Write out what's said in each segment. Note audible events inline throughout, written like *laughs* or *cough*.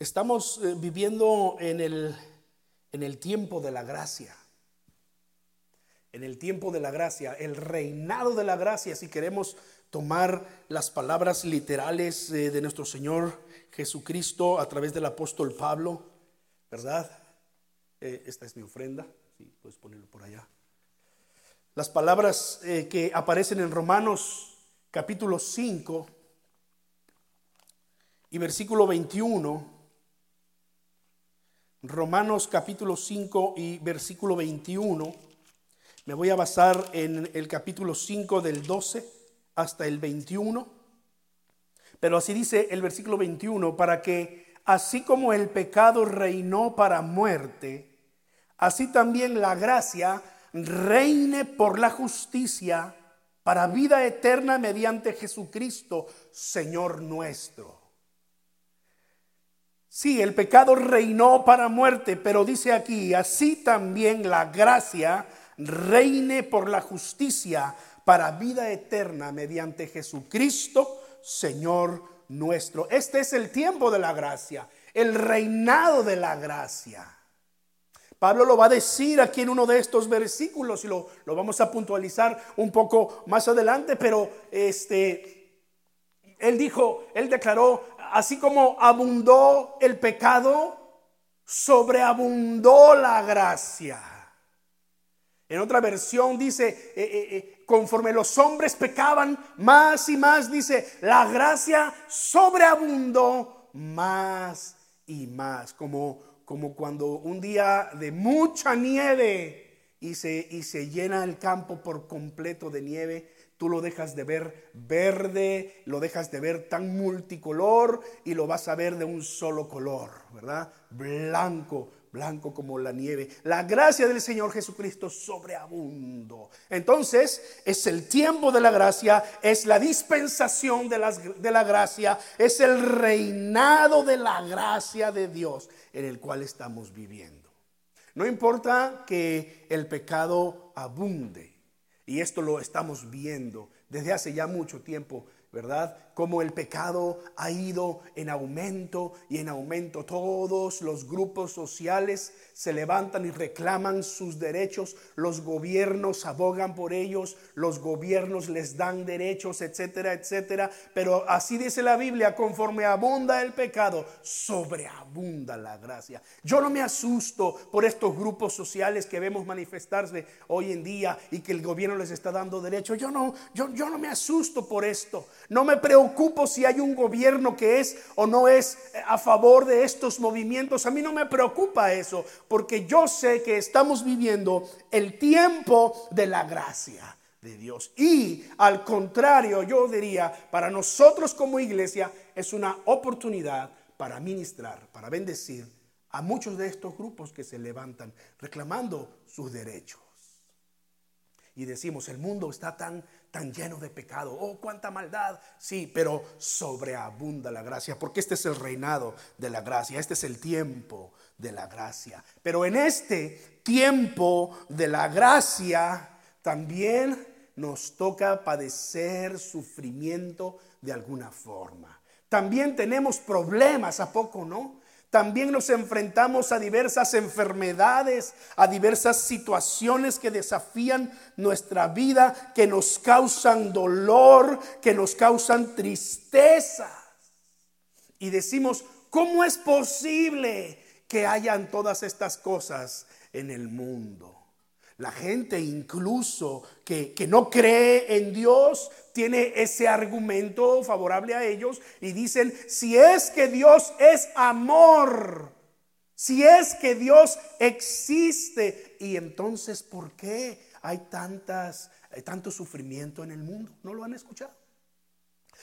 Estamos eh, viviendo en el, en el tiempo de la gracia. En el tiempo de la gracia, el reinado de la gracia, si queremos tomar las palabras literales eh, de nuestro Señor Jesucristo a través del apóstol Pablo, ¿verdad? Eh, esta es mi ofrenda, sí, puedes ponerlo por allá. Las palabras que aparecen en Romanos capítulo 5 y versículo 21 Romanos capítulo 5 y versículo 21. Me voy a basar en el capítulo 5 del 12 hasta el 21. Pero así dice el versículo 21, para que así como el pecado reinó para muerte, así también la gracia reine por la justicia para vida eterna mediante Jesucristo, Señor nuestro. Sí, el pecado reinó para muerte, pero dice aquí, así también la gracia reine por la justicia para vida eterna mediante Jesucristo, Señor nuestro. Este es el tiempo de la gracia, el reinado de la gracia. Pablo lo va a decir aquí en uno de estos versículos y lo, lo vamos a puntualizar un poco más adelante, pero este, él dijo, él declaró, así como abundó el pecado, sobreabundó la gracia. En otra versión dice, eh, eh, eh, conforme los hombres pecaban más y más, dice, la gracia sobreabundó más y más, como, como cuando un día de mucha nieve y se, y se llena el campo por completo de nieve, Tú lo dejas de ver verde, lo dejas de ver tan multicolor y lo vas a ver de un solo color, ¿verdad? Blanco, blanco como la nieve. La gracia del Señor Jesucristo sobreabundo. Entonces, es el tiempo de la gracia, es la dispensación de, de la gracia, es el reinado de la gracia de Dios en el cual estamos viviendo. No importa que el pecado abunde. Y esto lo estamos viendo desde hace ya mucho tiempo, ¿verdad? Como el pecado ha ido en aumento y en aumento. Todos los grupos sociales se levantan y reclaman sus derechos, los gobiernos abogan por ellos, los gobiernos les dan derechos, etcétera, etcétera. Pero así dice la Biblia, conforme abunda el pecado, sobreabunda la gracia. Yo no me asusto por estos grupos sociales que vemos manifestarse hoy en día y que el gobierno les está dando derechos. Yo no, yo, yo no me asusto por esto. No me preocupo si hay un gobierno que es o no es a favor de estos movimientos. A mí no me preocupa eso porque yo sé que estamos viviendo el tiempo de la gracia de Dios. Y al contrario, yo diría, para nosotros como iglesia es una oportunidad para ministrar, para bendecir a muchos de estos grupos que se levantan reclamando sus derechos. Y decimos, el mundo está tan tan lleno de pecado. Oh, cuánta maldad. Sí, pero sobreabunda la gracia, porque este es el reinado de la gracia, este es el tiempo de la gracia. Pero en este tiempo de la gracia también nos toca padecer sufrimiento de alguna forma. También tenemos problemas, ¿a poco no? También nos enfrentamos a diversas enfermedades, a diversas situaciones que desafían nuestra vida, que nos causan dolor, que nos causan tristeza. Y decimos, ¿cómo es posible que hayan todas estas cosas en el mundo? La gente incluso que, no cree en Dios tiene ese argumento favorable a ellos y dicen, si es que Dios es amor, si es que Dios existe, y entonces ¿por qué hay tantas, tanto sufrimiento en el mundo? ¿No lo han escuchado?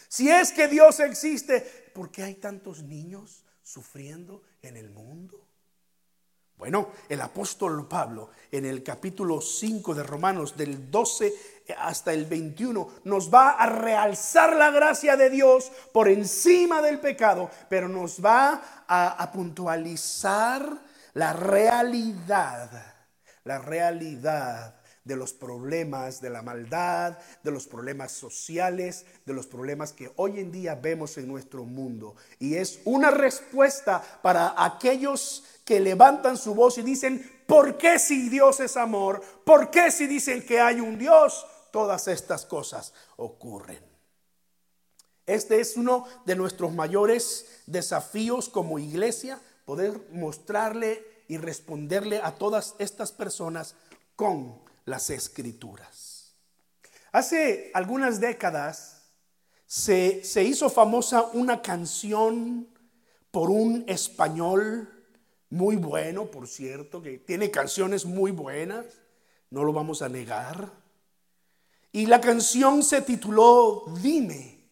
Si es que Dios existe, ¿por qué hay tantos niños sufriendo en el mundo? Bueno, el apóstol Pablo en el capítulo 5 de Romanos del 12 hasta el 21 nos va a realzar la gracia de Dios por encima del pecado, pero nos va a, puntualizar la realidad, la realidad de los problemas de la maldad, de los problemas sociales, de los problemas que hoy en día vemos en nuestro mundo. Y es una respuesta para aquellos que levantan su voz y dicen, ¿por qué si Dios es amor? ¿Por qué si dicen que hay un Dios? Todas estas cosas ocurren. Este es uno de nuestros mayores desafíos como iglesia, poder mostrarle y responderle a todas estas personas con las escrituras. Hace algunas décadas se, se hizo famosa una canción por un español muy bueno, por cierto, que tiene canciones muy buenas, no lo vamos a negar. Y la canción se tituló Dime.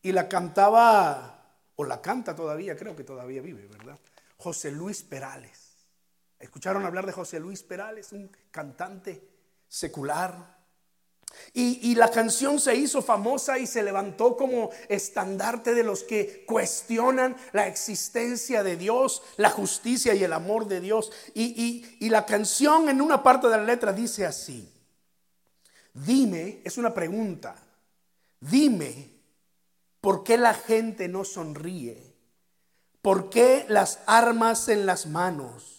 Y la cantaba, o la canta todavía, creo que todavía vive, ¿verdad? José Luis Perales. ¿Escucharon hablar de José Luis Perales, un cantante secular? Y, la canción se hizo famosa y se levantó como estandarte de los que cuestionan la existencia de Dios, la justicia y el amor de Dios. Y, y la canción en una parte de la letra dice así, dime, es una pregunta, dime, ¿por qué la gente no sonríe? ¿Por qué las armas en las manos?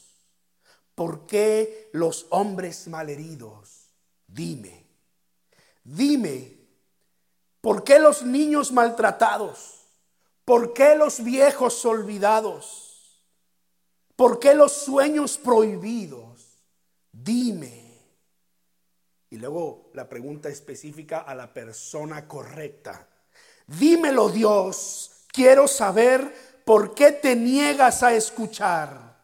¿Por qué los hombres malheridos? Dime, dime, ¿por qué los niños maltratados? ¿Por qué los viejos olvidados? ¿Por qué los sueños prohibidos? Dime. Y luego la pregunta específica a la persona correcta. Dímelo Dios, quiero saber por qué te niegas a escuchar.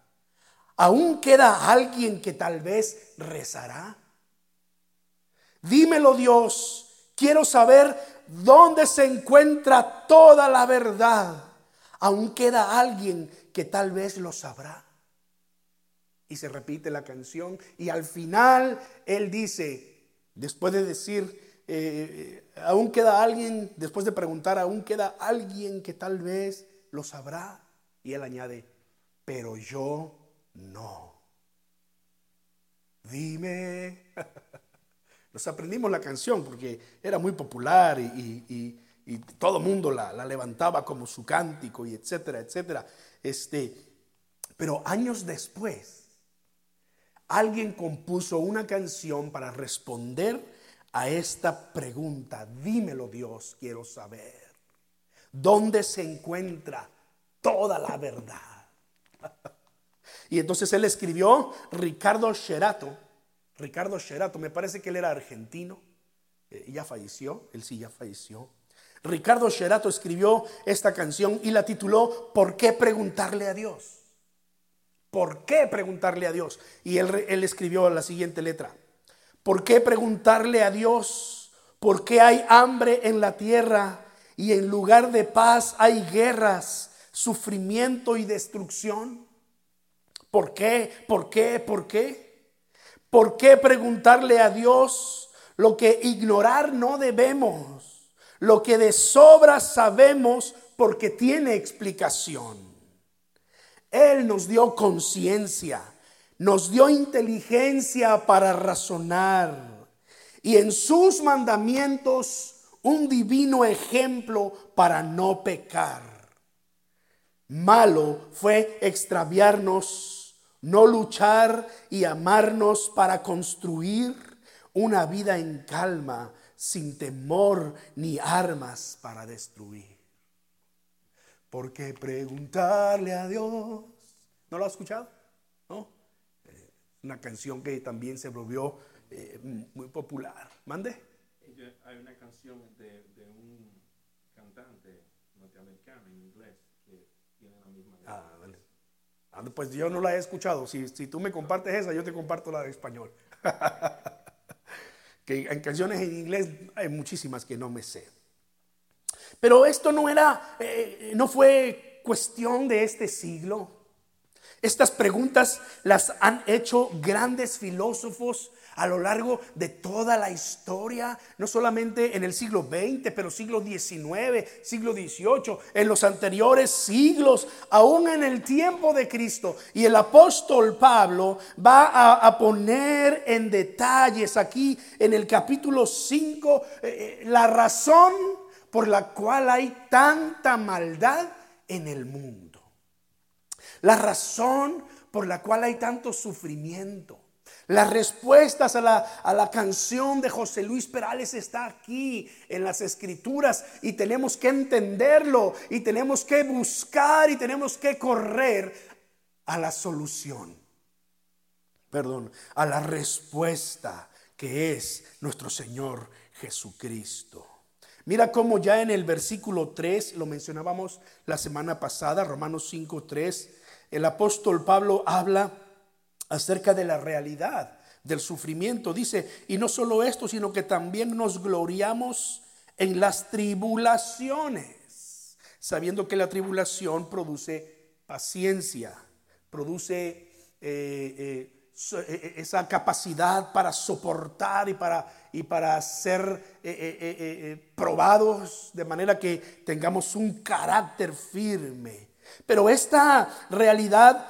¿Aún queda alguien que tal vez rezará? Dímelo Dios, quiero saber dónde se encuentra toda la verdad. ¿Aún queda alguien que tal vez lo sabrá? Y se repite la canción y al final él dice, después de decir, eh, aún queda alguien, después de preguntar, aún queda alguien que tal vez lo sabrá. Y él añade, pero yo no. Dime. *laughs* Nos aprendimos la canción porque era muy popular y, todo el mundo la, la, levantaba como su cántico y etcétera, etcétera. Este, pero años después, alguien compuso una canción para responder a esta pregunta. Dímelo Dios, quiero saber. ¿Dónde se encuentra toda la verdad? *laughs* Y entonces él escribió Ricardo Sherato. Ricardo Sherato, me parece que él era argentino. Eh, ya falleció, él sí ya falleció. Ricardo Sherato escribió esta canción y la tituló ¿Por qué preguntarle a Dios? ¿Por qué preguntarle a Dios? Y él, escribió la siguiente letra. ¿Por qué preguntarle a Dios? ¿Por qué hay hambre en la tierra y en lugar de paz hay guerras, sufrimiento y destrucción? ¿Por qué? ¿Por qué? ¿Por qué? ¿Por qué preguntarle a Dios lo que ignorar no debemos? Lo que de sobra sabemos porque tiene explicación. Él nos dio conciencia, nos dio inteligencia para razonar y en sus mandamientos un divino ejemplo para no pecar. Malo fue extraviarnos no luchar y amarnos para construir una vida en calma, sin temor ni armas para destruir. Porque preguntarle a Dios, ¿no lo ha escuchado? ¿No? Eh, una canción que también se volvió eh, muy popular. ¿Mande? Hay una canción de, de un cantante norteamericano en inglés que tiene la misma. Ah, Ah, pues yo no la he escuchado. Si, tú me compartes esa, yo te comparto la de español. *laughs* que en canciones en inglés hay muchísimas que no me sé. Pero esto no era, eh, no fue cuestión de este siglo. Estas preguntas las han hecho grandes filósofos a lo largo de toda la historia, no solamente en el siglo XX, pero siglo XIX, siglo XVIII, en los anteriores siglos, aún en el tiempo de Cristo. Y el apóstol Pablo va a, poner en detalles aquí en el capítulo 5 eh, eh, la razón por la cual hay tanta maldad en el mundo. La razón por la cual hay tanto sufrimiento. Las respuestas a la, a la, canción de José Luis Perales está aquí en las escrituras y tenemos que entenderlo y tenemos que buscar y tenemos que correr a la solución. Perdón, a la respuesta que es nuestro Señor Jesucristo. Mira cómo ya en el versículo 3, lo mencionábamos la semana pasada, Romanos 5, 3, el apóstol Pablo habla acerca de la realidad del sufrimiento. Dice, y no solo esto, sino que también nos gloriamos en las tribulaciones, sabiendo que la tribulación produce paciencia, produce eh, eh, esa capacidad para soportar y para, y para ser probados de manera que tengamos un carácter firme. Pero esta realidad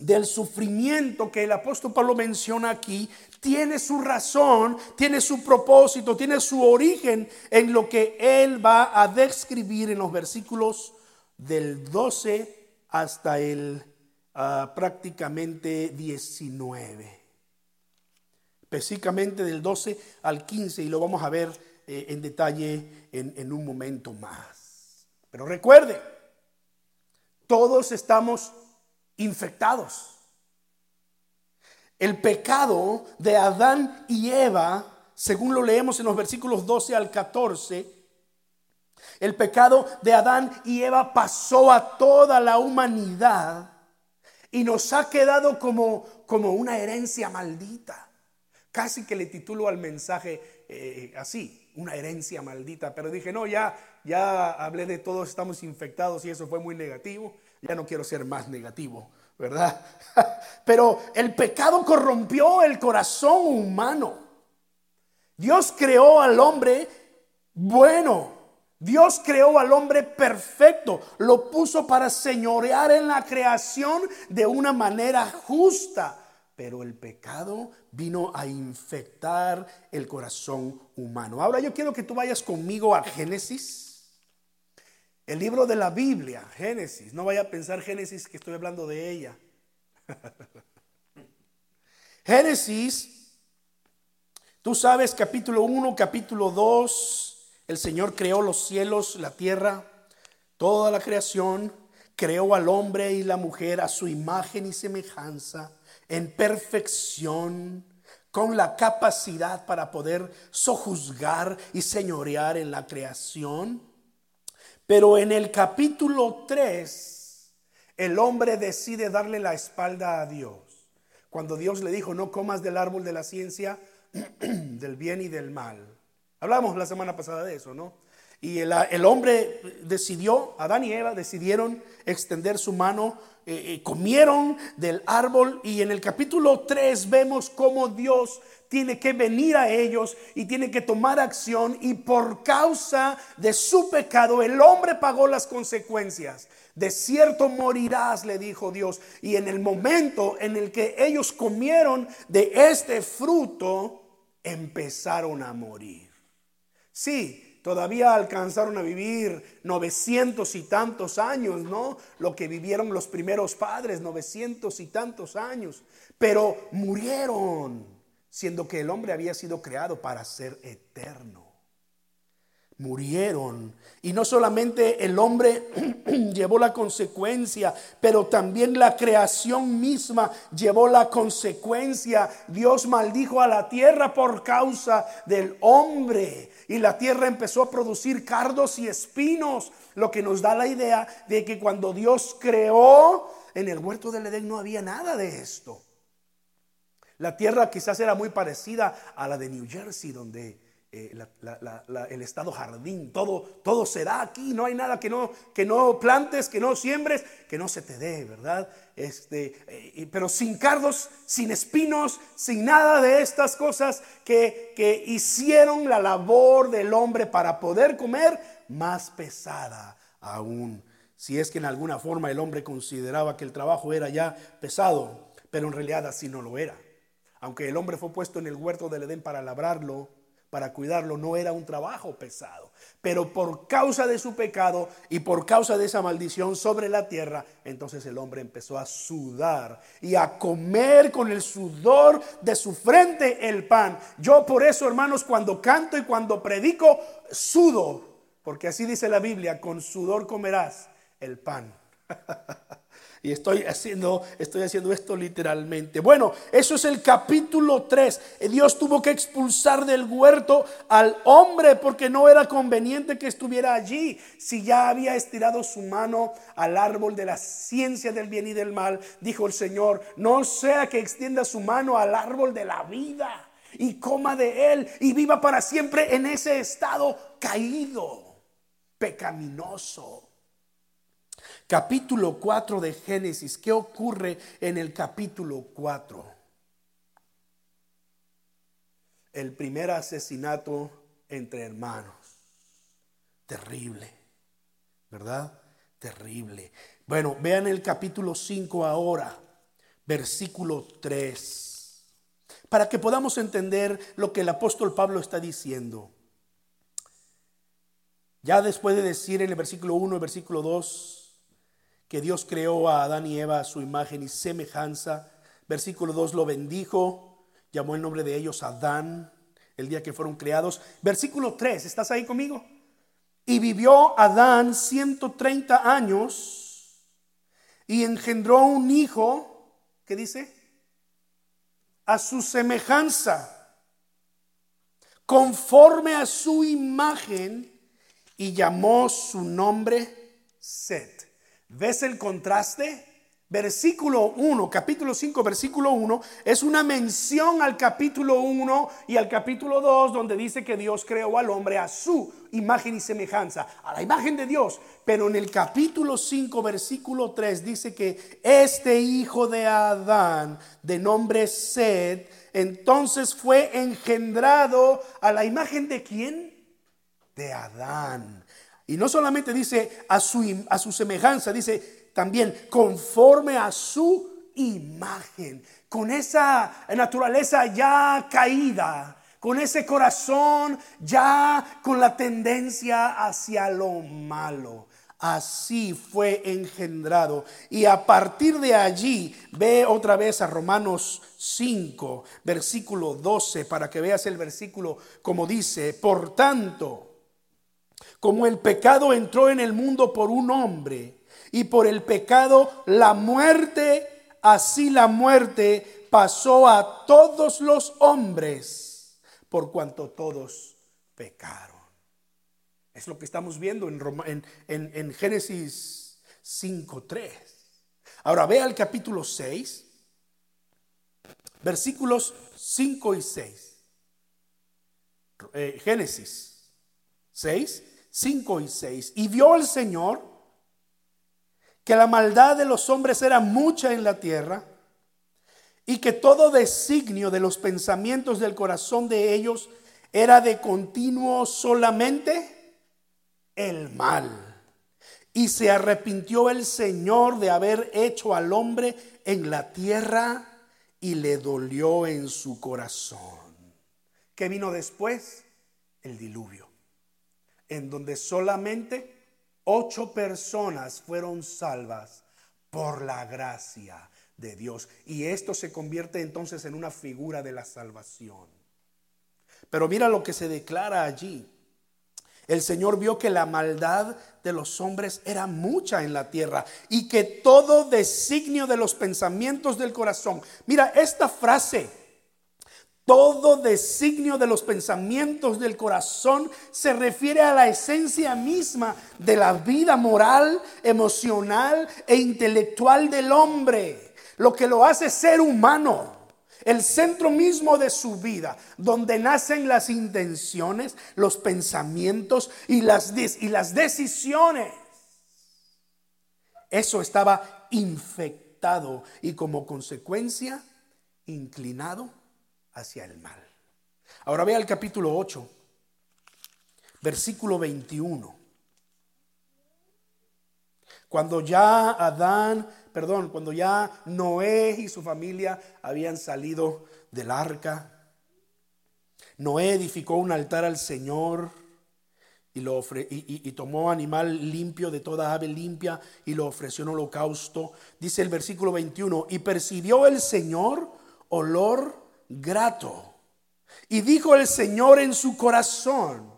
del sufrimiento que el apóstol Pablo menciona aquí tiene su razón, tiene su propósito, tiene su origen en lo que él va a describir en los versículos del 12 hasta el prácticamente 19. Específicamente del 12 al 15 y lo vamos a ver eh, en detalle en, en un momento más. Pero recuerde, todos estamos infectados. El pecado de Adán y Eva, según lo leemos en los versículos 12 al 14, el pecado de Adán y Eva pasó a toda la humanidad y nos ha quedado como, como una herencia maldita. Casi que le titulo al mensaje eh, así, una herencia maldita. Pero dije, no, ya, ya hablé de todos estamos infectados y eso fue muy negativo. Ya no quiero ser más negativo, ¿verdad? *laughs* Pero el pecado corrompió el corazón humano. Dios creó al hombre bueno. Dios creó al hombre perfecto. Lo puso para señorear en la creación de una manera justa. Pero el pecado vino a infectar el corazón humano. Ahora yo quiero que tú vayas conmigo a Génesis el libro de la Biblia, Génesis. No vaya a pensar Génesis que estoy hablando de ella. *laughs* Génesis, tú sabes, capítulo 1, capítulo 2, el Señor creó los cielos, la tierra, toda la creación, creó al hombre y la mujer a su imagen y semejanza, en perfección, con la capacidad para poder sojuzgar y señorear en la creación. Pero en el capítulo 3, el hombre decide darle la espalda a Dios. Cuando Dios le dijo, no comas del árbol de la ciencia, *clears throat* del bien y del mal. Hablamos la semana pasada de eso, ¿no? Y el, hombre decidió, Adán y Eva decidieron extender su mano, eh, eh, comieron del árbol y en el capítulo 3 vemos cómo Dios tiene que venir a ellos y tiene que tomar acción y por causa de su pecado el hombre pagó las consecuencias. De cierto morirás, le dijo Dios. Y en el momento en el que ellos comieron de este fruto, empezaron a morir. Sí, todavía alcanzaron a vivir 900 y tantos años, ¿no? Lo que vivieron los primeros padres, 900 y tantos años, pero murieron siendo que el hombre había sido creado para ser eterno. Murieron. Y no solamente el hombre *clears throat* llevó la consecuencia, pero también la creación misma llevó la consecuencia. Dios maldijo a la tierra por causa del hombre. Y la tierra empezó a producir cardos y espinos, lo que nos da la idea de que cuando Dios creó, en el huerto del Edén no había nada de esto. La tierra quizás era muy parecida a la de New Jersey, donde eh, el estado jardín, todo, todo se da aquí, no hay nada que no, que no plantes, que no siembres, que no se te dé, ¿verdad? Este, eh, pero sin cardos, sin espinos, sin nada de estas cosas que, que hicieron la labor del hombre para poder comer más pesada aún. Si es que en alguna forma el hombre consideraba que el trabajo era ya pesado, pero en realidad así no lo era. Aunque el hombre fue puesto en el huerto del Edén para labrarlo, para cuidarlo no era un trabajo pesado. Pero por causa de su pecado y por causa de esa maldición sobre la tierra, entonces el hombre empezó a sudar y a comer con el sudor de su frente el pan. Yo por eso, hermanos, cuando canto y cuando predico, sudo, porque así dice la Biblia, con sudor comerás el pan. *laughs* Y estoy haciendo, estoy haciendo esto literalmente. Bueno, eso es el capítulo 3. Dios tuvo que expulsar del huerto al hombre porque no era conveniente que estuviera allí. Si ya había estirado su mano al árbol de la ciencia del bien y del mal, dijo el Señor, no sea que extienda su mano al árbol de la vida y coma de él y viva para siempre en ese estado caído, pecaminoso capítulo 4 de Génesis. ¿Qué ocurre en el capítulo 4? El primer asesinato entre hermanos. Terrible, ¿verdad? Terrible. Bueno, vean el capítulo 5 ahora, versículo 3, para que podamos entender lo que el apóstol Pablo está diciendo. Ya después de decir en el versículo 1 y versículo 2, que Dios creó a Adán y Eva a su imagen y semejanza. Versículo 2 lo bendijo, llamó el nombre de ellos Adán el día que fueron creados. Versículo 3, ¿estás ahí conmigo? Y vivió Adán 130 años y engendró un hijo, ¿qué dice? A su semejanza, conforme a su imagen, y llamó su nombre Set. ¿Ves el contraste? Versículo 1, capítulo 5, versículo 1, es una mención al capítulo 1 y al capítulo 2 donde dice que Dios creó al hombre a su imagen y semejanza, a la imagen de Dios. Pero en el capítulo 5, versículo 3 dice que este hijo de Adán, de nombre Sed, entonces fue engendrado a la imagen de quién? De Adán. Y no solamente dice a su, a su semejanza, dice también conforme a su imagen, con esa naturaleza ya caída, con ese corazón ya con la tendencia hacia lo malo. Así fue engendrado. Y a partir de allí, ve otra vez a Romanos 5, versículo 12, para que veas el versículo como dice, por tanto, como el pecado entró en el mundo por un hombre y por el pecado la muerte, así la muerte pasó a todos los hombres por cuanto todos pecaron. Es lo que estamos viendo en, en, en Génesis 5.3. Ahora vea el capítulo 6, versículos 5 y 6. Eh, Génesis 6, 5 y 6. Y vio el Señor que la maldad de los hombres era mucha en la tierra y que todo designio de los pensamientos del corazón de ellos era de continuo solamente el mal. Y se arrepintió el Señor de haber hecho al hombre en la tierra y le dolió en su corazón. ¿Qué vino después? El diluvio en donde solamente ocho personas fueron salvas por la gracia de Dios. Y esto se convierte entonces en una figura de la salvación. Pero mira lo que se declara allí. El Señor vio que la maldad de los hombres era mucha en la tierra y que todo designio de los pensamientos del corazón. Mira, esta frase todo designio de los pensamientos del corazón se refiere a la esencia misma de la vida moral, emocional e intelectual del hombre. Lo que lo hace ser humano. el centro mismo de su vida, donde nacen las intenciones, los pensamientos y las, y las decisiones. Eso estaba infectado y como consecuencia inclinado hacia el mal. Ahora vea el capítulo 8, versículo 21. Cuando ya Adán, perdón, cuando ya Noé y su familia habían salido del arca, Noé edificó un altar al Señor y, lo y, tomó animal limpio de toda ave limpia y lo ofreció en holocausto. Dice el versículo 21, y percibió el Señor olor grato. Y dijo el Señor en su corazón,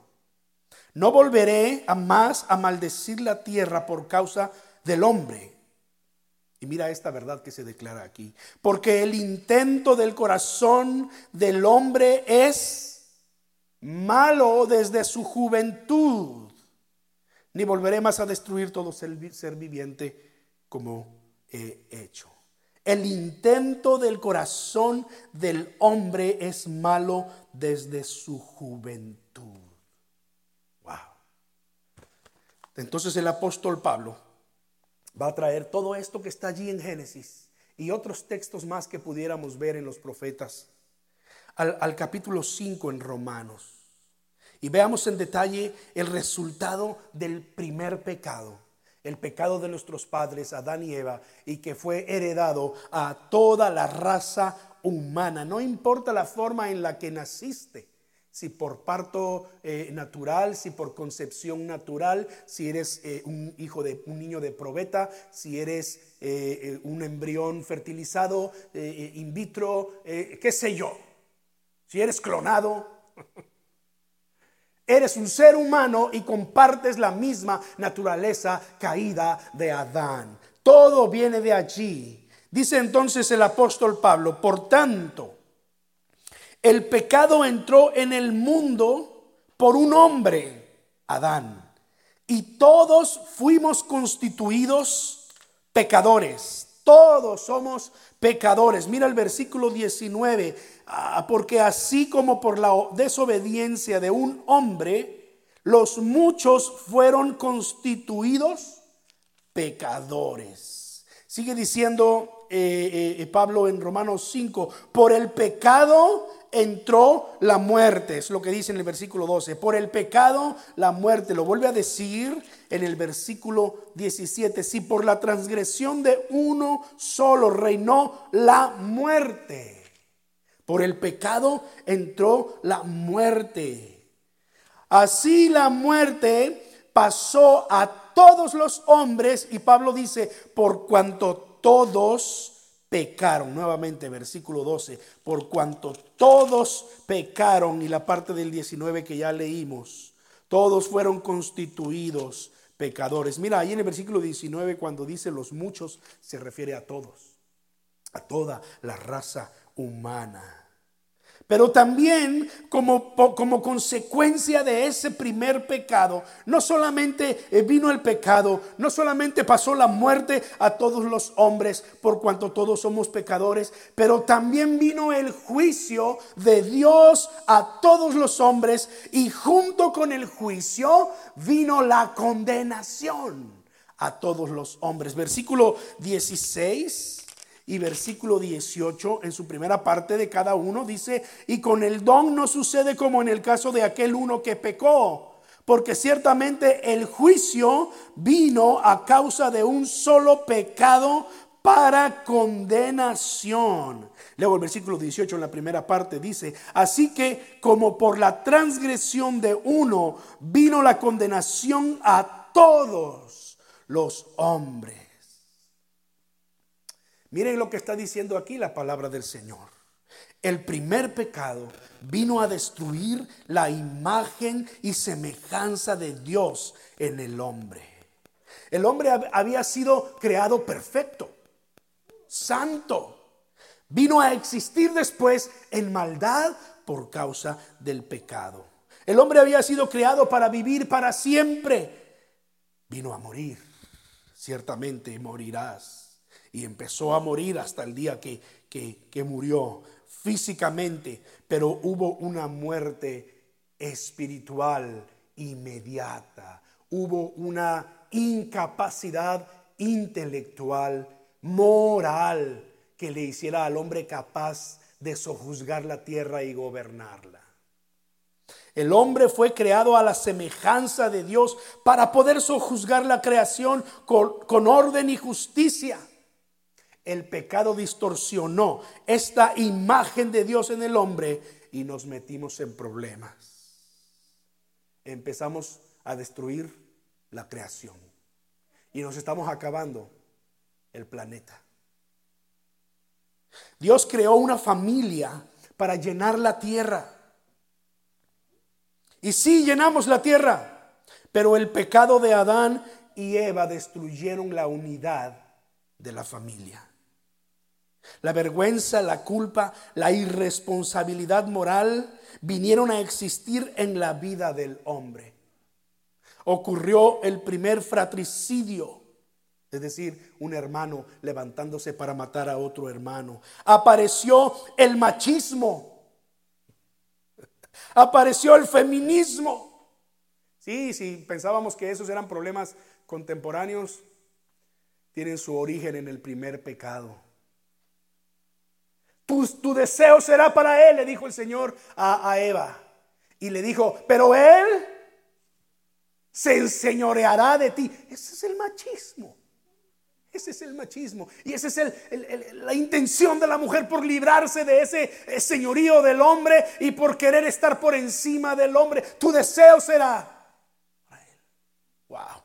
no volveré a más a maldecir la tierra por causa del hombre. Y mira esta verdad que se declara aquí. Porque el intento del corazón del hombre es malo desde su juventud. Ni volveré más a destruir todo ser viviente como he hecho. El intento del corazón del hombre es malo desde su juventud. Entonces el apóstol Pablo va a traer todo esto que está allí en Génesis y otros textos más que pudiéramos ver en los profetas al, capítulo 5 en Romanos. Y veamos en detalle el resultado del primer pecado, el pecado de nuestros padres, Adán y Eva, y que fue heredado a toda la raza humana. No importa la forma en la que naciste, si por parto eh, natural, si por concepción natural, si eres eh, un hijo de un niño de probeta, si eres eh, un embrión fertilizado in vitro, qué sé yo, si eres clonado, eres un ser humano y compartes la misma naturaleza caída de Adán. Todo viene de allí. Dice entonces el apóstol Pablo, por tanto, el pecado entró en el mundo por un hombre, Adán. Y todos fuimos constituidos pecadores. Todos somos pecadores. Mira el versículo 19. Ah, porque así como por la desobediencia de un hombre, los muchos fueron constituidos pecadores. Sigue diciendo eh, eh, Pablo en Romanos 5, por el pecado entró la muerte, es lo que dice en el versículo 12. Por el pecado la muerte, lo vuelve a decir en el versículo 17. Si por la transgresión de uno solo reinó la muerte, por el pecado entró la muerte. Así la muerte pasó a todos los hombres y Pablo dice, por cuanto todos pecaron. Nuevamente, versículo 12, por cuanto todos pecaron, y la parte del 19 que ya leímos, todos fueron constituidos pecadores. Mira, ahí en el versículo 19, cuando dice los muchos, se refiere a todos, a toda la raza humana. Pero también como, como, consecuencia de ese primer pecado, no solamente eh, vino el pecado, no solamente pasó la muerte a todos los hombres por cuanto todos somos pecadores, pero también vino el juicio de Dios a todos los hombres y junto con el juicio vino la condenación a todos los hombres. Versículo 16 y versículo 18, en su primera parte de cada uno, dice, y con el don no sucede como en el caso de aquel uno que pecó, porque ciertamente el juicio vino a causa de un solo pecado para condenación. Luego el versículo 18 en la primera parte dice, así que como por la transgresión de uno vino la condenación a todos los hombres. Miren lo que está diciendo aquí la palabra del Señor. El primer pecado vino a destruir la imagen y semejanza de Dios en el hombre. El hombre había sido creado perfecto, santo. Vino a existir después en maldad por causa del pecado. El hombre había sido creado para vivir para siempre. Vino a morir. Ciertamente morirás y empezó a morir hasta el día que, que, murió. físicamente, pero hubo una muerte espiritual inmediata. Hubo una incapacidad intelectual, moral, que le hiciera al hombre capaz de sojuzgar la tierra y gobernarla. El hombre fue creado a la semejanza de Dios para poder sojuzgar la creación con, con, orden y justicia. El pecado distorsionó esta imagen de Dios en el hombre y nos metimos en problemas. Empezamos a destruir la creación y nos estamos acabando el planeta. Dios creó una familia para llenar la tierra. Y sí llenamos la tierra, pero el pecado de Adán y Eva destruyeron la unidad de la familia. La vergüenza, la culpa, la irresponsabilidad moral vinieron a existir en la vida del hombre. Ocurrió el primer fratricidio es decir, un hermano levantándose para matar a otro hermano. Apareció el machismo. Apareció el feminismo. Sí, si pensábamos que esos eran problemas contemporáneos, tienen su origen en el primer pecado. Tu, tu deseo será para él, le dijo el Señor a, Eva. Y le dijo, pero él se enseñoreará de ti. Ese es el machismo. Ese es el machismo. Y esa es la intención de la mujer por librarse de ese eh, señorío del hombre y por querer estar por encima del hombre. Tu deseo será Wow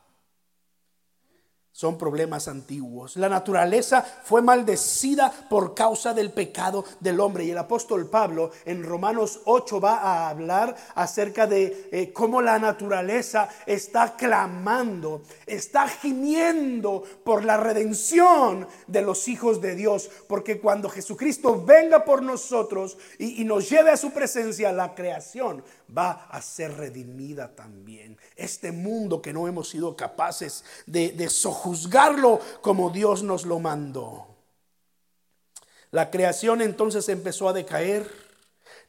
son problemas antiguos. La naturaleza fue maldecida por causa del pecado del hombre. Y el apóstol Pablo en Romanos 8 va a hablar acerca de eh, cómo la naturaleza está clamando, está gimiendo por la redención de los hijos de Dios. Porque cuando Jesucristo venga por nosotros y, y nos lleve a su presencia, la creación va a ser redimida también. Este mundo que no hemos sido capaces de, sojuzgarlo como Dios nos lo mandó. La creación entonces empezó a decaer.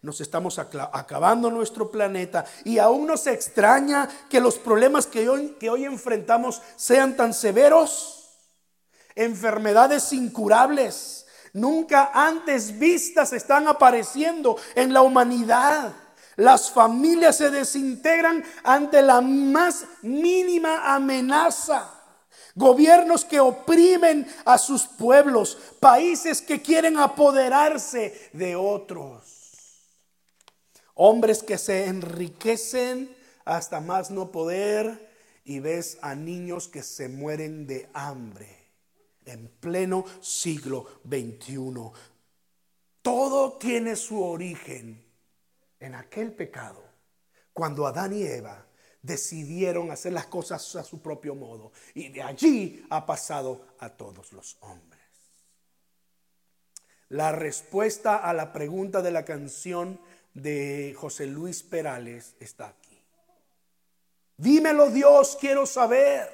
Nos estamos acabando nuestro planeta y aún nos extraña que los problemas que hoy enfrentamos sean tan severos. Enfermedades incurables, nunca antes vistas, están apareciendo en la humanidad. Las familias se desintegran ante la más mínima amenaza. Gobiernos que oprimen a sus pueblos, países que quieren apoderarse de otros. Hombres que se enriquecen hasta más no poder y ves a niños que se mueren de hambre en pleno siglo XXI. Todo tiene su origen en aquel pecado, cuando Adán y Eva decidieron hacer las cosas a su propio modo. Y de allí ha pasado a todos los hombres. La respuesta a la pregunta de la canción de José Luis Perales está aquí. Dímelo Dios, quiero saber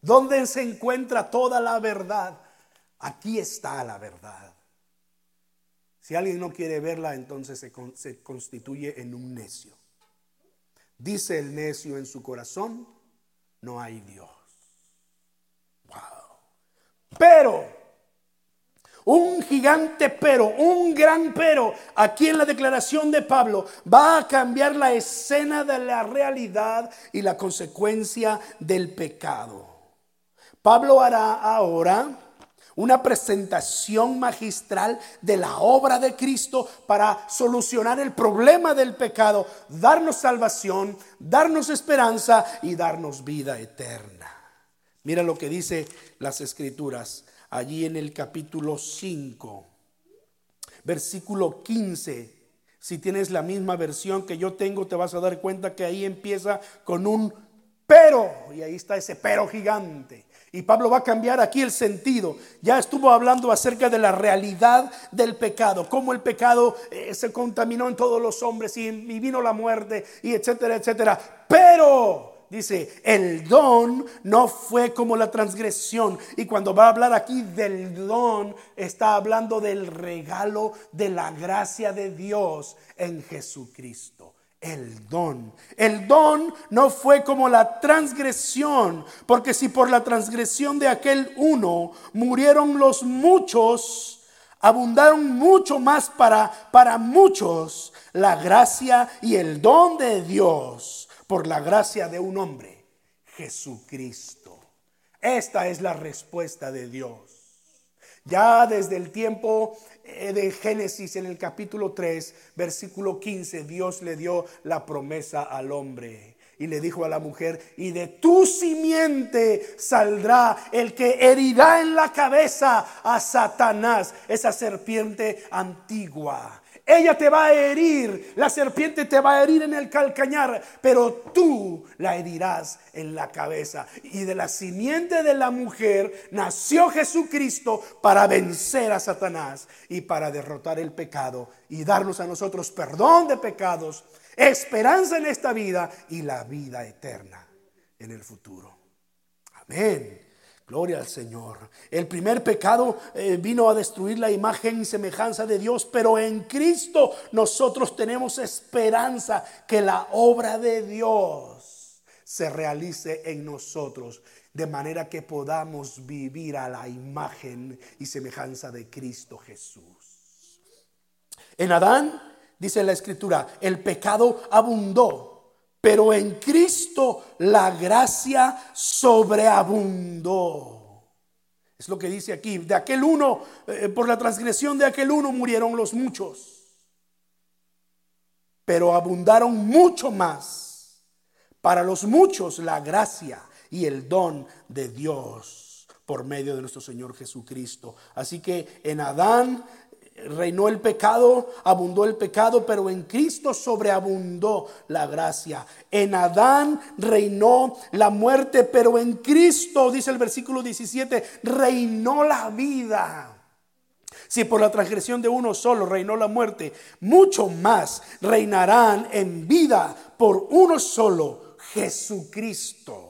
dónde se encuentra toda la verdad. Aquí está la verdad. Si alguien no quiere verla, entonces se, constituye en un necio. Dice el necio en su corazón, no hay Dios. Wow. Pero, un gigante pero, un gran pero, aquí en la declaración de Pablo, va a cambiar la escena de la realidad y la consecuencia del pecado. Pablo hará ahora una presentación magistral de la obra de Cristo para solucionar el problema del pecado, darnos salvación, darnos esperanza y darnos vida eterna. Mira lo que dice las escrituras allí en el capítulo 5, versículo 15. Si tienes la misma versión que yo tengo, te vas a dar cuenta que ahí empieza con un pero, y ahí está ese pero gigante. Y Pablo va a cambiar aquí el sentido. Ya estuvo hablando acerca de la realidad del pecado, cómo el pecado eh, se contaminó en todos los hombres y, y vino la muerte y etcétera, etcétera. Pero dice, el don no fue como la transgresión. Y cuando va a hablar aquí del don, está hablando del regalo de la gracia de Dios en Jesucristo. El don. El don no fue como la transgresión, porque si por la transgresión de aquel uno murieron los muchos, abundaron mucho más para, para muchos la gracia y el don de Dios por la gracia de un hombre, Jesucristo. Esta es la respuesta de Dios. Ya desde el tiempo de Génesis en el capítulo 3, versículo 15, Dios le dio la promesa al hombre. Y le dijo a la mujer, y de tu simiente saldrá el que herirá en la cabeza a Satanás, esa serpiente antigua. Ella te va a herir, la serpiente te va a herir en el calcañar, pero tú la herirás en la cabeza. Y de la simiente de la mujer nació Jesucristo para vencer a Satanás y para derrotar el pecado y darnos a nosotros perdón de pecados, esperanza en esta vida y la vida eterna en el futuro. Amén. Gloria al Señor. El primer pecado eh, vino a destruir la imagen y semejanza de Dios, pero en Cristo nosotros tenemos esperanza que la obra de Dios se realice en nosotros, de manera que podamos vivir a la imagen y semejanza de Cristo Jesús. En Adán, dice la Escritura, el pecado abundó pero en Cristo la gracia sobreabundó. Es lo que dice aquí. De aquel uno, eh, por la transgresión de aquel uno murieron los muchos. Pero abundaron mucho más. Para los muchos la gracia y el don de Dios por medio de nuestro Señor Jesucristo. Así que en Adán reinó el pecado, abundó el pecado, pero en Cristo sobreabundó la gracia. En Adán reinó la muerte, pero en Cristo, dice el versículo 17, reinó la vida. Si por la transgresión de uno solo reinó la muerte, mucho más reinarán en vida por uno solo, Jesucristo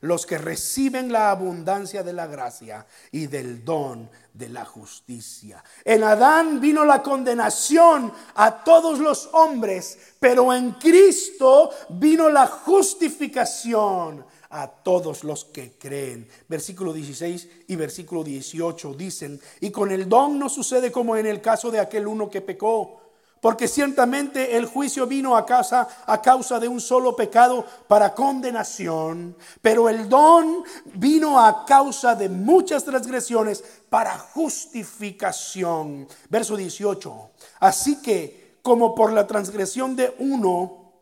los que reciben la abundancia de la gracia y del don de la justicia. En Adán vino la condenación a todos los hombres, pero en Cristo vino la justificación a todos los que creen. Versículo 16 y versículo 18 dicen, y con el don no sucede como en el caso de aquel uno que pecó porque ciertamente el juicio vino a casa a causa de un solo pecado para condenación, pero el don vino a causa de muchas transgresiones para justificación. Verso 18. Así que como por la transgresión de uno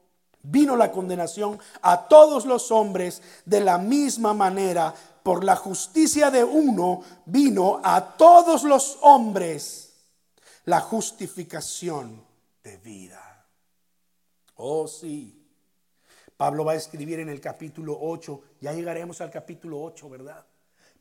vino la condenación a todos los hombres de la misma manera, por la justicia de uno vino a todos los hombres la justificación vida. Oh, sí. Pablo va a escribir en el capítulo 8, ya llegaremos al capítulo 8, ¿verdad?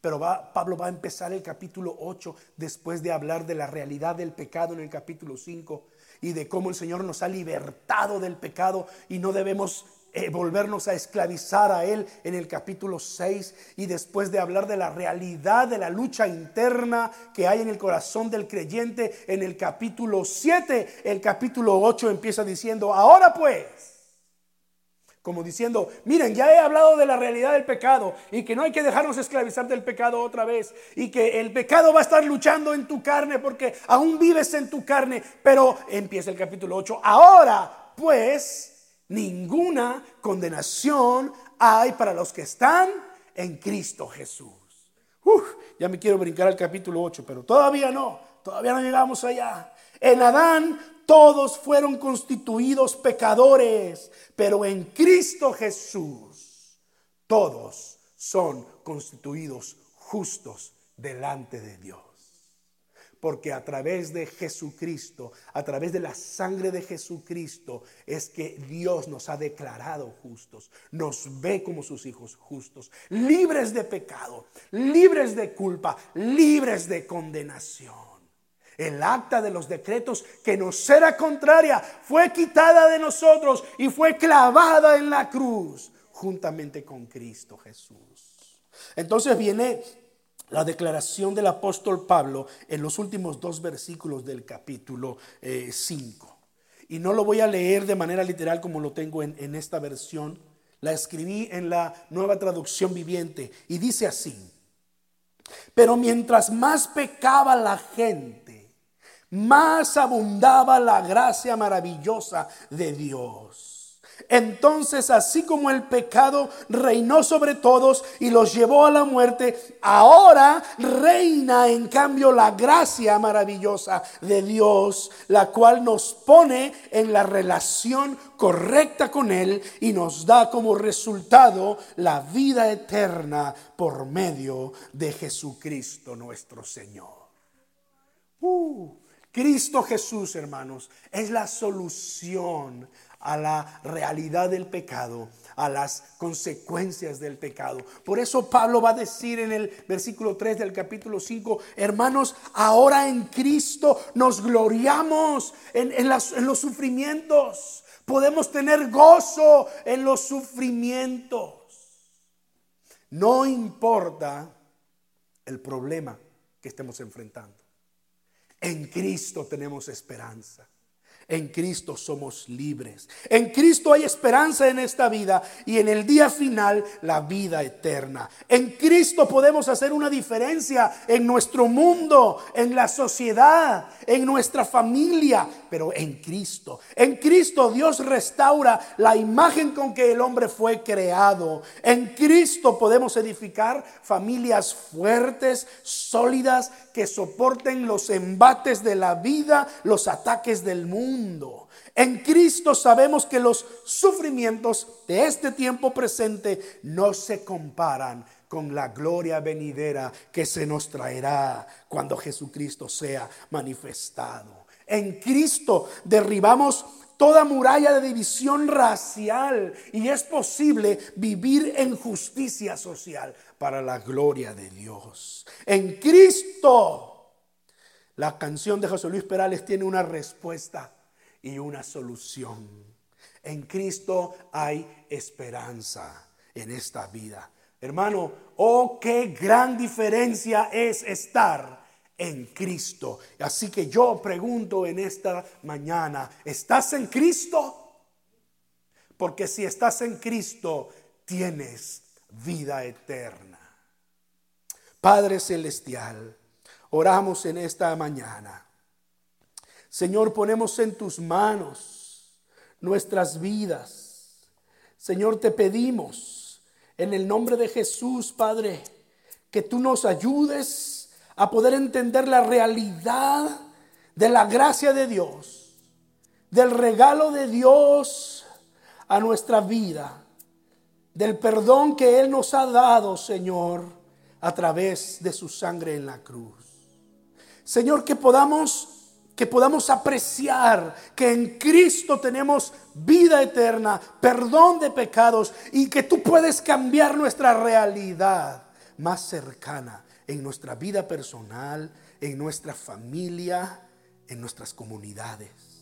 Pero va, Pablo va a empezar el capítulo 8 después de hablar de la realidad del pecado en el capítulo 5 y de cómo el Señor nos ha libertado del pecado y no debemos eh, volvernos a esclavizar a Él en el capítulo 6 y después de hablar de la realidad de la lucha interna que hay en el corazón del creyente en el capítulo 7, el capítulo 8 empieza diciendo, ahora pues, como diciendo, miren, ya he hablado de la realidad del pecado y que no hay que dejarnos esclavizar del pecado otra vez y que el pecado va a estar luchando en tu carne porque aún vives en tu carne, pero empieza el capítulo 8, ahora pues, ninguna condenación hay para los que están en Cristo Jesús. ya me quiero brincar al capítulo 8, pero todavía no, todavía no llegamos allá. En Adán todos fueron constituidos pecadores, pero en Cristo Jesús todos son constituidos justos delante de Dios. Porque a través de Jesucristo, a través de la sangre de Jesucristo, es que Dios nos ha declarado justos, nos ve como sus hijos justos, libres de pecado, libres de culpa, libres de condenación. El acta de los decretos que nos era contraria fue quitada de nosotros y fue clavada en la cruz juntamente con Cristo Jesús. Entonces viene la declaración del apóstol Pablo en los últimos dos versículos del capítulo 5. Eh, y no lo voy a leer de manera literal como lo tengo en, en esta versión. La escribí en la nueva traducción viviente y dice así. Pero mientras más pecaba la gente, más abundaba la gracia maravillosa de Dios. Entonces, así como el pecado reinó sobre todos y los llevó a la muerte, ahora reina en cambio la gracia maravillosa de Dios, la cual nos pone en la relación correcta con Él y nos da como resultado la vida eterna por medio de Jesucristo nuestro Señor. Uh. Cristo Jesús, hermanos, es la solución a la realidad del pecado, a las consecuencias del pecado. Por eso Pablo va a decir en el versículo 3 del capítulo 5, hermanos, ahora en Cristo nos gloriamos en, en los sufrimientos. Podemos tener gozo en los sufrimientos. No importa el problema que estemos enfrentando. En Cristo tenemos esperanza. En Cristo somos libres. En Cristo hay esperanza en esta vida y en el día final la vida eterna. En Cristo podemos hacer una diferencia en nuestro mundo, en la sociedad, en nuestra familia, pero en Cristo. En Cristo Dios restaura la imagen con que el hombre fue creado. En Cristo podemos edificar familias fuertes, sólidas, que soporten los embates de la vida, los ataques del mundo. En Cristo sabemos que los sufrimientos de este tiempo presente no se comparan con la gloria venidera que se nos traerá cuando Jesucristo sea manifestado. En Cristo derribamos toda muralla de división racial y es posible vivir en justicia social para la gloria de Dios. En Cristo. La canción de José Luis Perales tiene una respuesta y una solución. En Cristo hay esperanza en esta vida. Hermano, oh, qué gran diferencia es estar en Cristo. Así que yo pregunto en esta mañana, ¿estás en Cristo? Porque si estás en Cristo, tienes vida eterna. Padre Celestial, oramos en esta mañana. Señor, ponemos en tus manos nuestras vidas. Señor, te pedimos en el nombre de Jesús, Padre, que tú nos ayudes a poder entender la realidad de la gracia de Dios, del regalo de Dios a nuestra vida, del perdón que Él nos ha dado, Señor a través de su sangre en la cruz. Señor, que podamos que podamos apreciar que en Cristo tenemos vida eterna, perdón de pecados y que tú puedes cambiar nuestra realidad más cercana en nuestra vida personal, en nuestra familia, en nuestras comunidades.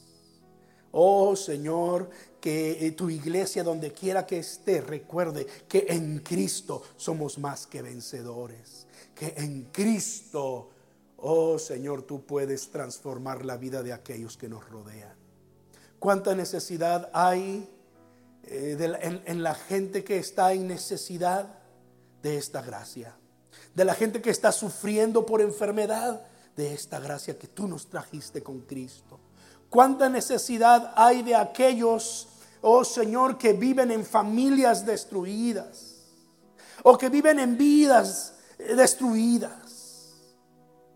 Oh Señor, que eh, tu iglesia donde quiera que esté recuerde que en Cristo somos más que vencedores. Que en Cristo, oh Señor, tú puedes transformar la vida de aquellos que nos rodean. ¿Cuánta necesidad hay eh, en, en la gente que está en necesidad de esta gracia? De la gente que está sufriendo por enfermedad de esta gracia que tú nos trajiste con Cristo. ¿Cuánta necesidad hay de aquellos oh Señor, que viven en familias destruidas o que viven en vidas destruidas.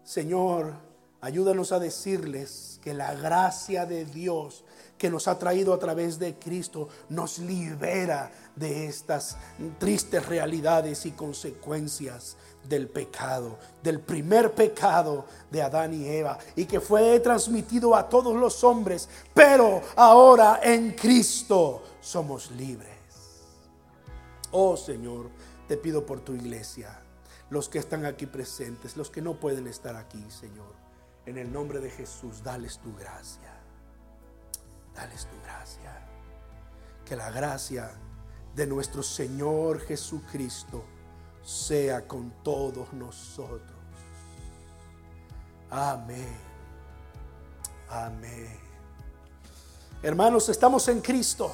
Señor, ayúdanos a decirles que la gracia de Dios que nos ha traído a través de Cristo nos libera de estas tristes realidades y consecuencias del pecado, del primer pecado de Adán y Eva, y que fue transmitido a todos los hombres, pero ahora en Cristo somos libres. Oh Señor, te pido por tu iglesia, los que están aquí presentes, los que no pueden estar aquí, Señor. En el nombre de Jesús, dales tu gracia. Dales tu gracia. Que la gracia de nuestro Señor Jesucristo sea con todos nosotros. Amén. Amén. Hermanos, estamos en Cristo.